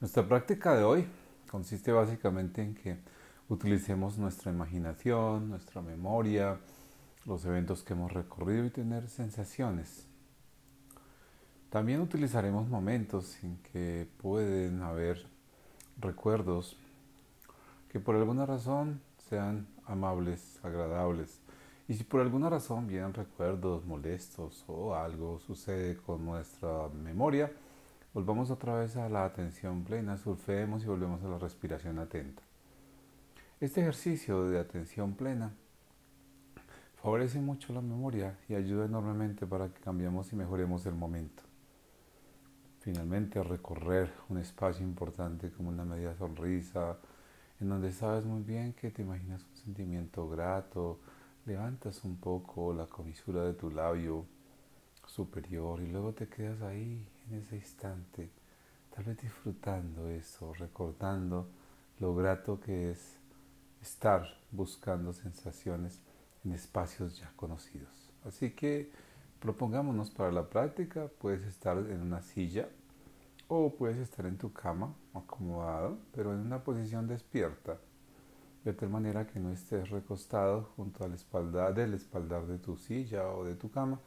Nuestra práctica de hoy consiste básicamente en que utilicemos nuestra imaginación, nuestra memoria, los eventos que hemos recorrido y tener sensaciones. También utilizaremos momentos en que pueden haber recuerdos que por alguna razón sean amables, agradables. Y si por alguna razón vienen recuerdos molestos o algo sucede con nuestra memoria, Volvamos otra vez a la atención plena, surfeemos y volvemos a la respiración atenta. Este ejercicio de atención plena favorece mucho la memoria y ayuda enormemente para que cambiemos y mejoremos el momento. Finalmente, recorrer un espacio importante como una media sonrisa, en donde sabes muy bien que te imaginas un sentimiento grato, levantas un poco la comisura de tu labio superior y luego te quedas ahí en ese instante, tal vez disfrutando eso, recordando lo grato que es estar buscando sensaciones en espacios ya conocidos. Así que propongámonos para la práctica, puedes estar en una silla o puedes estar en tu cama acomodado, pero en una posición despierta, de tal manera que no estés recostado junto a la espalda del espaldar de tu silla o de tu cama,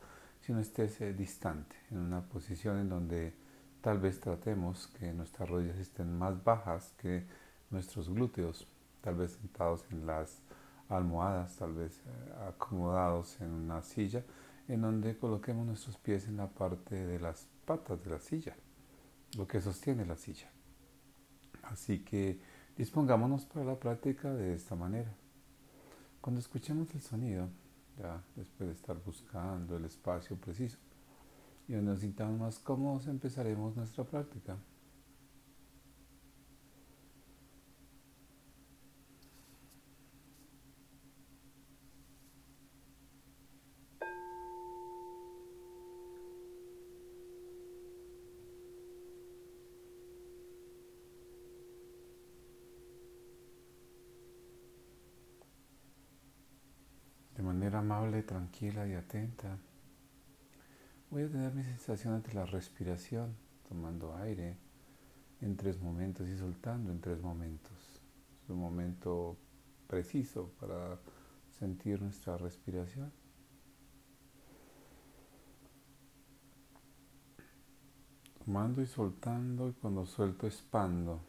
sino estés eh, distante, en una posición en donde tal vez tratemos que nuestras rodillas estén más bajas que nuestros glúteos, tal vez sentados en las almohadas, tal vez eh, acomodados en una silla, en donde coloquemos nuestros pies en la parte de las patas de la silla, lo que sostiene la silla. Así que dispongámonos para la práctica de esta manera. Cuando escuchemos el sonido, ya después de estar buscando el espacio preciso. Y donde nos sintamos más cómodos empezaremos nuestra práctica. Amable, tranquila y atenta. Voy a tener mi sensación ante la respiración, tomando aire en tres momentos y soltando en tres momentos. Es un momento preciso para sentir nuestra respiración. Tomando y soltando y cuando suelto expando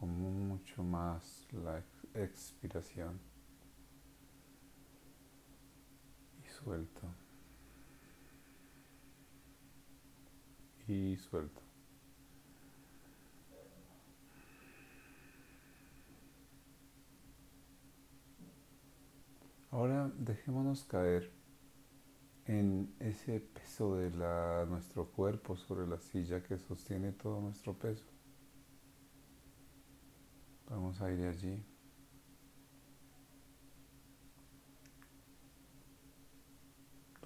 con mucho más la expiración. Suelto. Y suelto. Ahora dejémonos caer en ese peso de la, nuestro cuerpo sobre la silla que sostiene todo nuestro peso. Vamos a ir allí.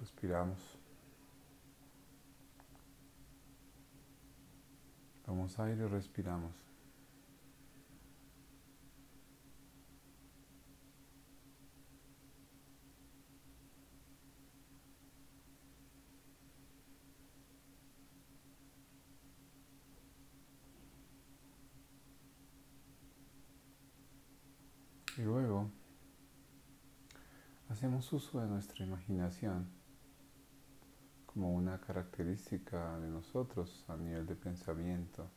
Respiramos. Vamos aire y respiramos. Y luego hacemos uso de nuestra imaginación como una característica de nosotros a nivel de pensamiento.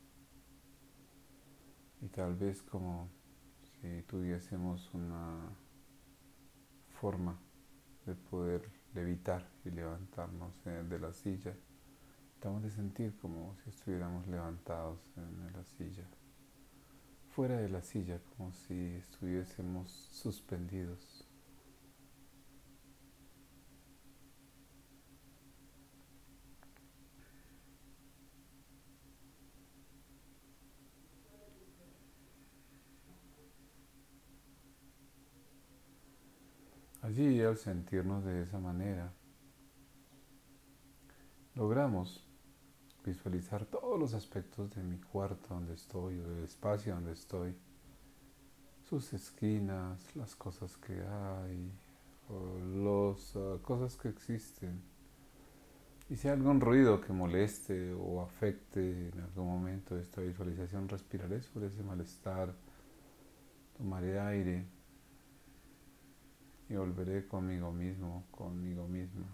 Y tal vez como si tuviésemos una forma de poder levitar y levantarnos de la silla. Estamos de sentir como si estuviéramos levantados en la silla. Fuera de la silla, como si estuviésemos suspendidos Allí, al sentirnos de esa manera, logramos visualizar todos los aspectos de mi cuarto donde estoy o del espacio donde estoy, sus esquinas, las cosas que hay, las ah, cosas que existen. Y si hay algún ruido que moleste o afecte en algún momento esta visualización, respiraré sobre ese malestar, tomaré aire y volveré conmigo mismo, conmigo misma.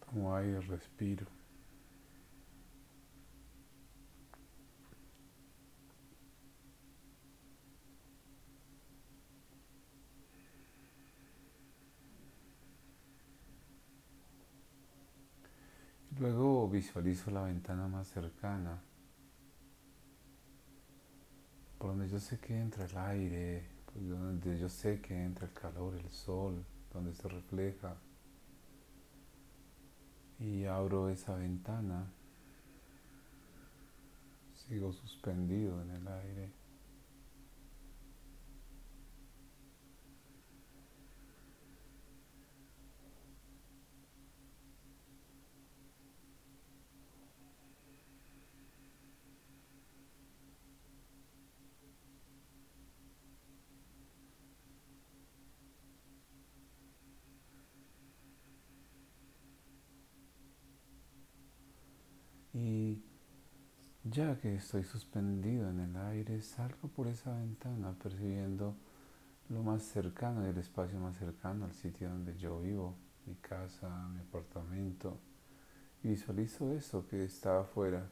Tomo aire, respiro. Luego visualizo la ventana más cercana, por donde yo sé que entra el aire, por donde yo sé que entra el calor, el sol, donde se refleja y abro esa ventana, sigo suspendido en el aire. Y ya que estoy suspendido en el aire, salgo por esa ventana percibiendo lo más cercano, el espacio más cercano al sitio donde yo vivo, mi casa, mi apartamento. Y visualizo eso que está afuera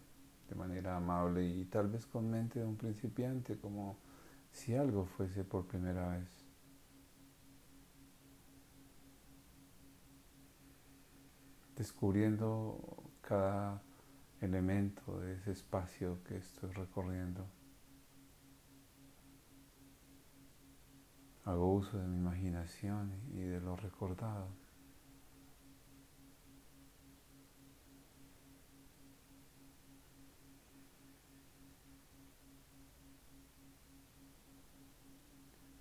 de manera amable y tal vez con mente de un principiante, como si algo fuese por primera vez. Descubriendo cada elemento de ese espacio que estoy recorriendo. Hago uso de mi imaginación y de lo recordado.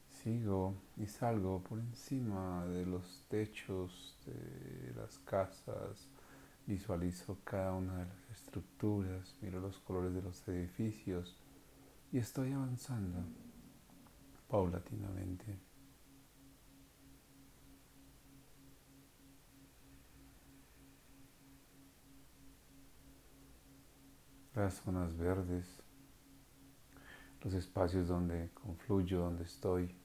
Sigo y salgo por encima de los techos de las casas, Visualizo cada una de las estructuras, miro los colores de los edificios y estoy avanzando paulatinamente. Las zonas verdes, los espacios donde confluyo, donde estoy.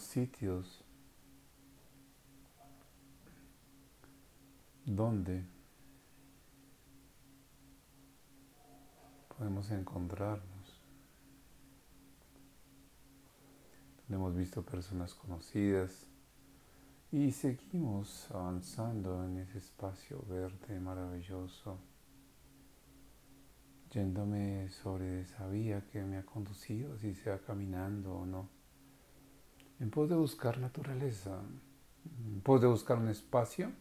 Sitios donde podemos encontrarnos, donde hemos visto personas conocidas y seguimos avanzando en ese espacio verde maravilloso, yéndome sobre esa vía que me ha conducido, si sea caminando o no en pos de buscar naturaleza, en pos de buscar un espacio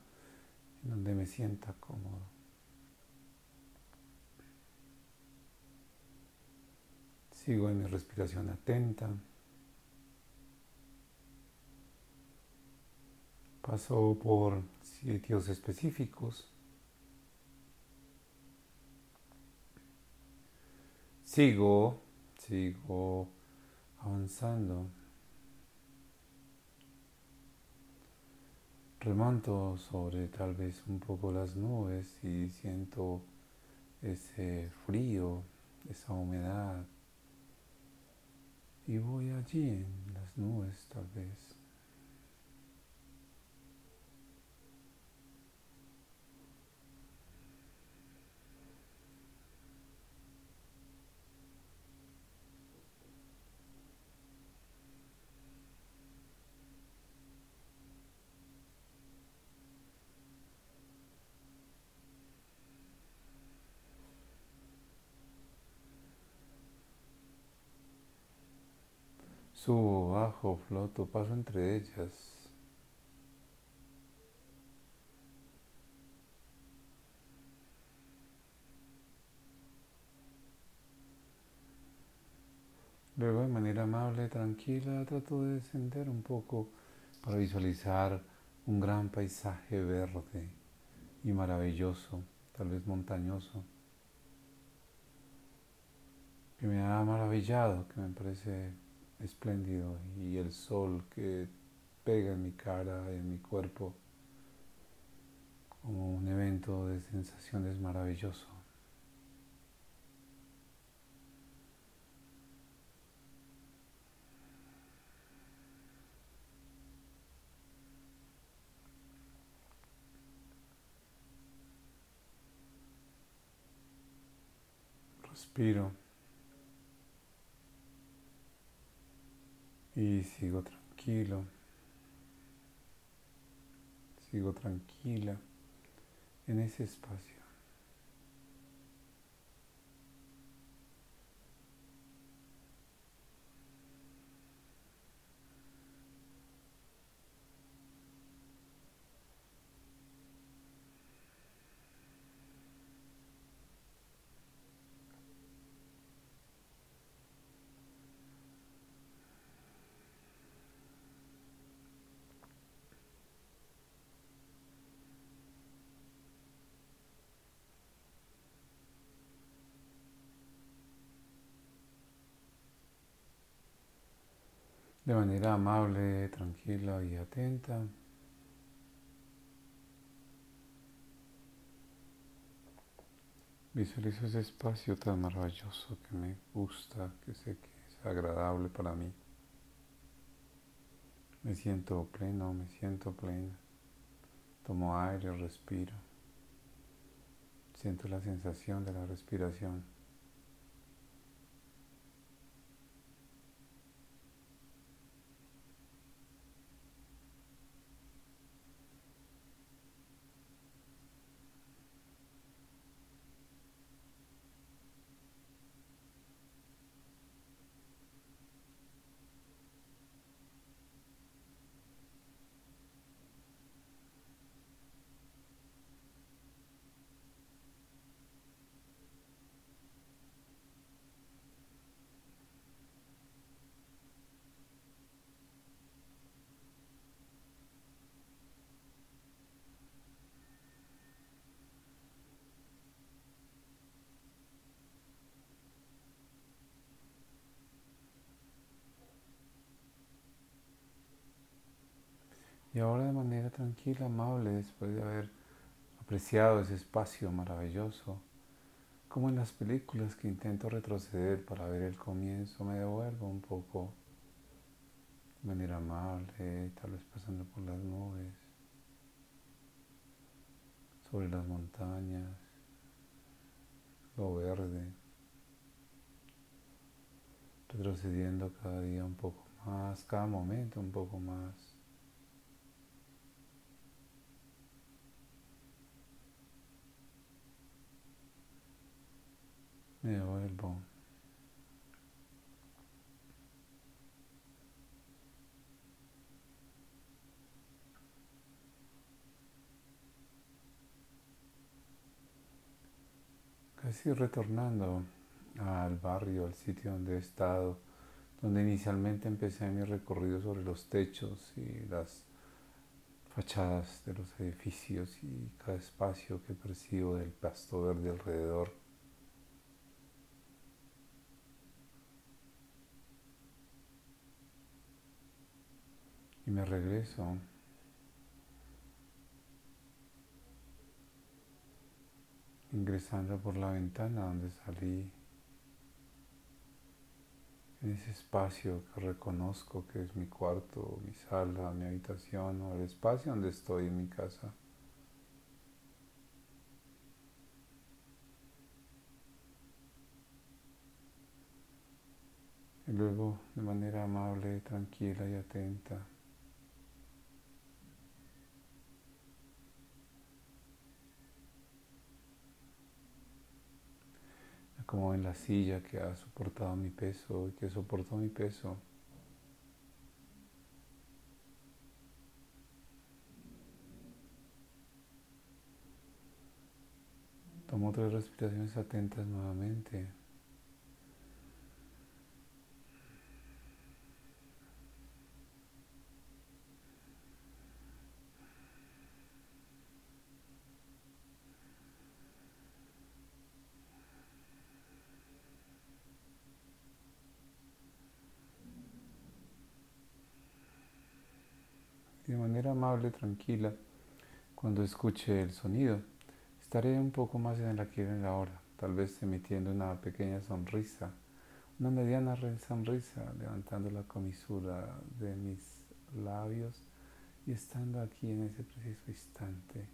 en donde me sienta cómodo. Sigo en mi respiración atenta. Paso por sitios específicos. Sigo, sigo avanzando. Remonto sobre tal vez un poco las nubes y siento ese frío, esa humedad. Y voy allí en las nubes tal vez. Subo, bajo, floto, paso entre ellas. Luego de manera amable, tranquila, trato de descender un poco para visualizar un gran paisaje verde y maravilloso, tal vez montañoso, que me ha maravillado, que me parece espléndido y el sol que pega en mi cara y en mi cuerpo como un evento de sensaciones maravilloso. Respiro y sigo tranquilo, sigo tranquila en ese espacio. De manera amable, tranquila y atenta. Visualizo ese espacio tan maravilloso que me gusta, que sé que es agradable para mí. Me siento pleno, me siento plena. Tomo aire, respiro. Siento la sensación de la respiración. Y ahora de manera tranquila, amable, después de haber apreciado ese espacio maravilloso, como en las películas que intento retroceder para ver el comienzo, me devuelvo un poco de manera amable, tal vez pasando por las nubes, sobre las montañas, lo verde, retrocediendo cada día un poco más, cada momento un poco más. Casi retornando al barrio, al sitio donde he estado, donde inicialmente empecé mi recorrido sobre los techos y las fachadas de los edificios y cada espacio que percibo del pasto verde alrededor. Y me regreso. ingresando por la ventana donde salí, en ese espacio que reconozco que es mi cuarto, mi sala, mi habitación o el espacio donde estoy en mi casa. Y luego, de manera amable, tranquila y atenta, como en la silla que ha soportado mi peso y que soportó mi peso. Tomo tres respiraciones atentas nuevamente. de tranquila, cuando escuche el sonido, estaré un poco más en el aquí en la hora, tal vez emitiendo una pequeña sonrisa, una mediana sonrisa, levantando la comisura de mis labios y estando aquí en ese preciso instante,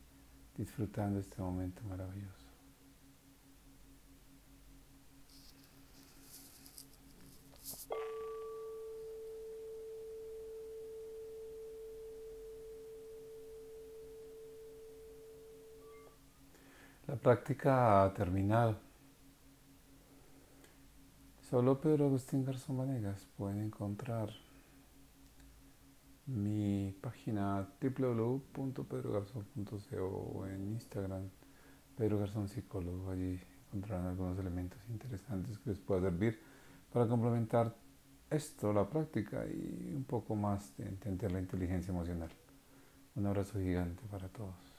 disfrutando este momento maravilloso. La práctica ha terminado. Solo Pedro Agustín Garzón Vanegas pueden encontrar mi página www.pedrogarzón.co o en Instagram Pedro Garzón Psicólogo. Allí encontrarán algunos elementos interesantes que les pueda servir para complementar esto, la práctica y un poco más de entender la inteligencia emocional. Un abrazo gigante para todos.